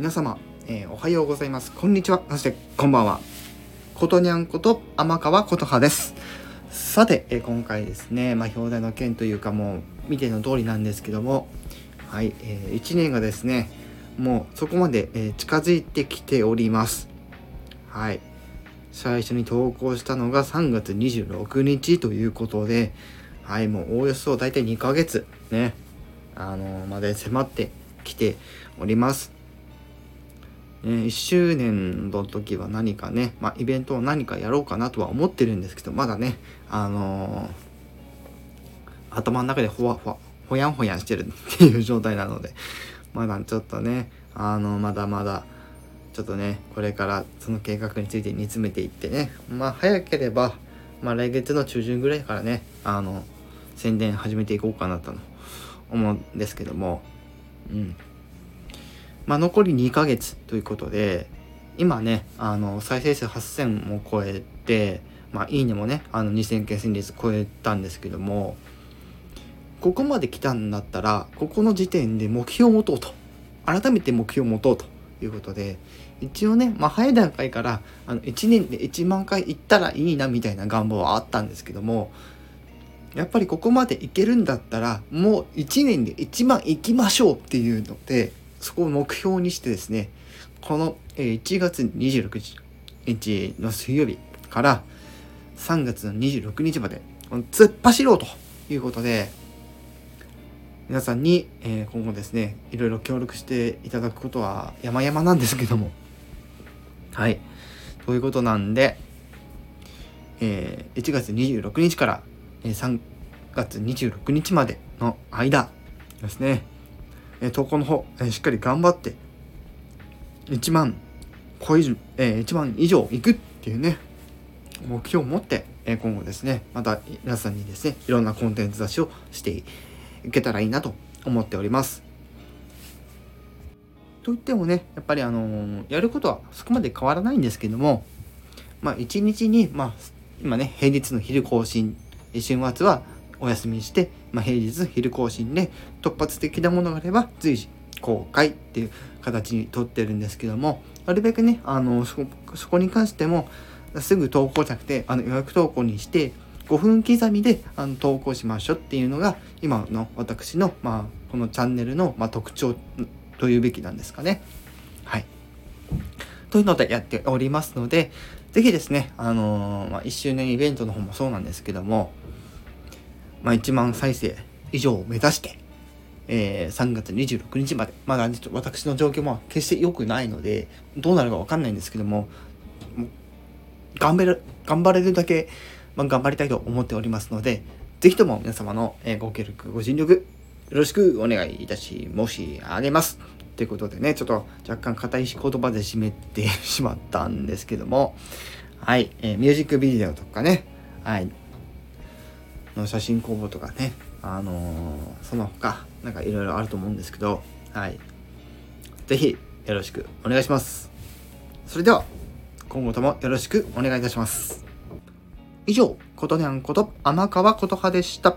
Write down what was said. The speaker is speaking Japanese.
皆様、えー、おはようございます。こんにちは。そしてこんばんは。ことにゃんこと天川琴葉です。さて、えー、今回ですねまあ表題の件というかもう見ての通りなんですけどもはい、えー、1年がですねもうそこまで、えー、近づいてきております。はい。最初に投稿したのが3月26日ということではいもうおおよそ大体2ヶ月ねあのまで迫ってきております。ね、1周年の時は何かね、まあ、イベントを何かやろうかなとは思ってるんですけどまだねあのー、頭の中でほわほわほやんほやんしてるっていう状態なのでまだちょっとねあのまだまだちょっとねこれからその計画について煮詰めていってねまあ早ければ、まあ、来月の中旬ぐらいからねあの宣伝始めていこうかなと思うんですけどもうん。まあ、残り2ヶ月ということで今ねあの再生数8000も超えて、まあ、いいねもねあの2000件先日超えたんですけどもここまで来たんだったらここの時点で目標を持とうと。改めて目標を持とうということで一応ね、まあ、早い段階からあの1年で1万回行ったらいいなみたいな願望はあったんですけどもやっぱりここまでいけるんだったらもう1年で1万行きましょうっていうのでそこを目標にしてですねこの1月26日の水曜日から3月の26日まで突っ走ろうということで皆さんに今後ですねいろいろ協力していただくことは山々なんですけども。はい。ということなんで、え1月26日から3月26日までの間ですね。え投稿の方、えしっかり頑張って1万超える、え1万以上いくっていうね目標を持って、え今後ですねまた皆さんにですねいろんなコンテンツ出しをしていけたらいいなと思っております。といってもねやっぱりあの、やることはそこまで変わらないんですけどもまあ一日にまあ今ね平日の昼更新週末はお休みして、まあ、平日昼更新で突発的なものがあれば随時公開っていう形にとってるんですけどもなるべくねあのそこに関してもすぐ投稿じゃなくてあの予約投稿にして5分刻みであの投稿しましょうっていうのが今の私の、まあ、このチャンネルの、まあ、特徴というべきなんですかね。はい。というのでやっておりますので、是非ですね、あのー、まあ、1周年イベントの方もそうなんですけども、まあ、1万再生以上を目指して、えー、3月26日まで、まだ私の状況も決して良くないので、どうなるかわかんないんですけども、も頑張る、頑張れるだけ、まあ、頑張りたいと思っておりますので、ぜひとも皆様のご協力、ご尽力、よろしくお願いいたし申し上げます。ということでね、ちょっと若干硬い言葉で締めてしまったんですけども、はい、えー、ミュージックビデオとかね、はい、の写真工房とかね、あのー、その他、なんかいろいろあると思うんですけど、はい。是非よろしくお願いします。それでは、今後ともよろしくお願いいたします。以上、ことにゃんこと天川こと派でした。